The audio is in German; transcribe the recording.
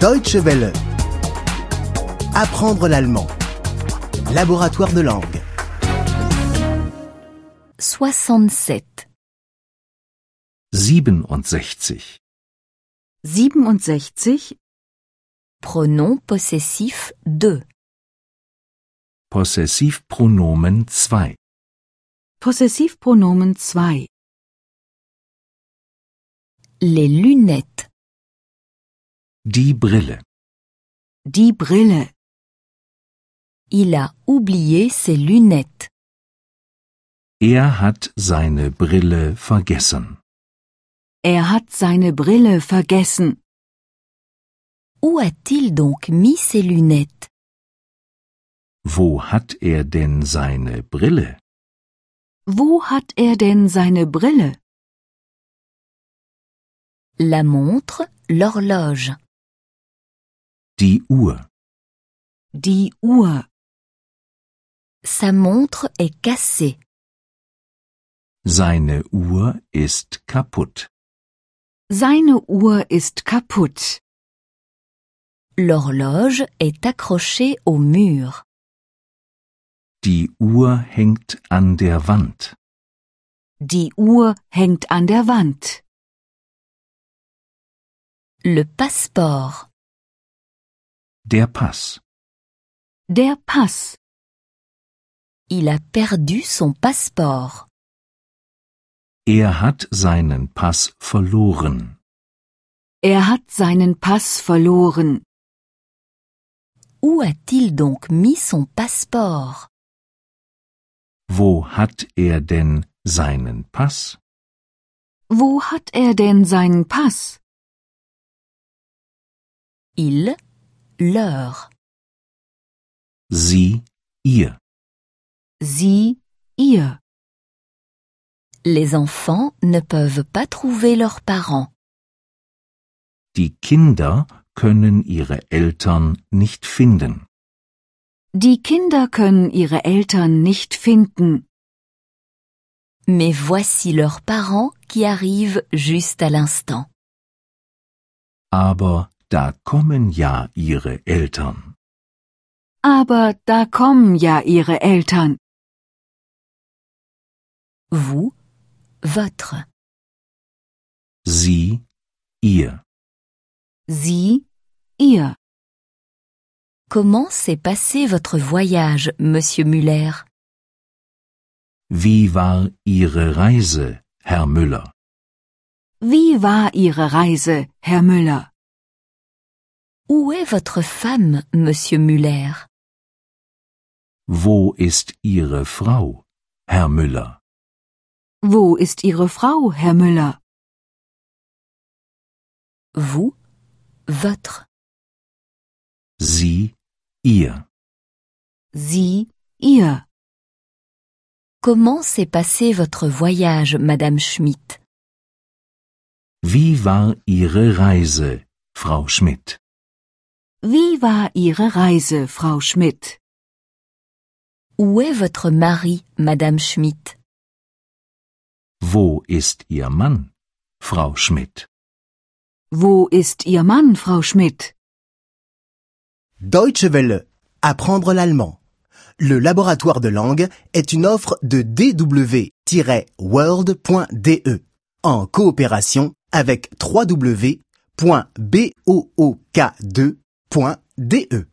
Deutsche Welle. Apprendre l'allemand. Laboratoire de langue. 67. 67. 67. Pronom possessif 2. Possessivpronomen 2. Possessivpronomen 2. Les lunettes. Die Brille. Die Brille. Il a oublié ses lunettes. Er hat seine Brille vergessen. Er hat seine Brille vergessen. Où a-t-il donc mis ses lunettes Wo hat er denn seine Brille? Wo hat er denn seine Brille? La montre, l'horloge. Die Uhr. Die Uhr. Sa montre est cassée. Seine Uhr ist kaputt. Seine Uhr ist kaputt. L'horloge est accrochée au mur. Die Uhr hängt an der Wand. Die Uhr hängt an der Wand. Le passeport. Der Pass. Der Pass. Il a perdu son passeport. Er hat seinen Pass verloren. Er hat seinen Pass verloren. Où a-t-il donc mis son passeport Wo hat er denn seinen Pass? Wo hat er denn seinen Pass? Il, leur. Sie, ihr. Sie, ihr. Les enfants ne peuvent pas trouver leurs parents. Die Kinder können ihre Eltern nicht finden. Die Kinder können ihre Eltern nicht finden. Mais voici leurs parents qui arrivent juste à l'instant. Aber da kommen ja ihre Eltern. Aber da kommen ja ihre Eltern. Vous, votre. Sie, ihr. Sie, ihr. Comment s'est passé votre voyage, monsieur Muller Wie war Ihre Reise, Herr Müller? Wie war Ihre Reise, Herr Müller? Où est votre femme, monsieur Muller? Wo ist Ihre Frau, Herr Müller? Wo ist Ihre Frau, Herr Müller? Vous, votre. Sie, ihr. Sie, ihr. Comment s'est passé votre voyage, madame Schmidt Wie war Ihre Reise, Frau Schmidt? Wie war Ihre Reise, Frau Schmidt? Où est votre mari, madame Schmidt? Wo ist Ihr Mann, Frau Schmidt? Wo ist Ihr Mann, Frau Schmidt? Deutsche Welle. Apprendre l'allemand. Le laboratoire de langue est une offre de dw-world.de en coopération avec Point de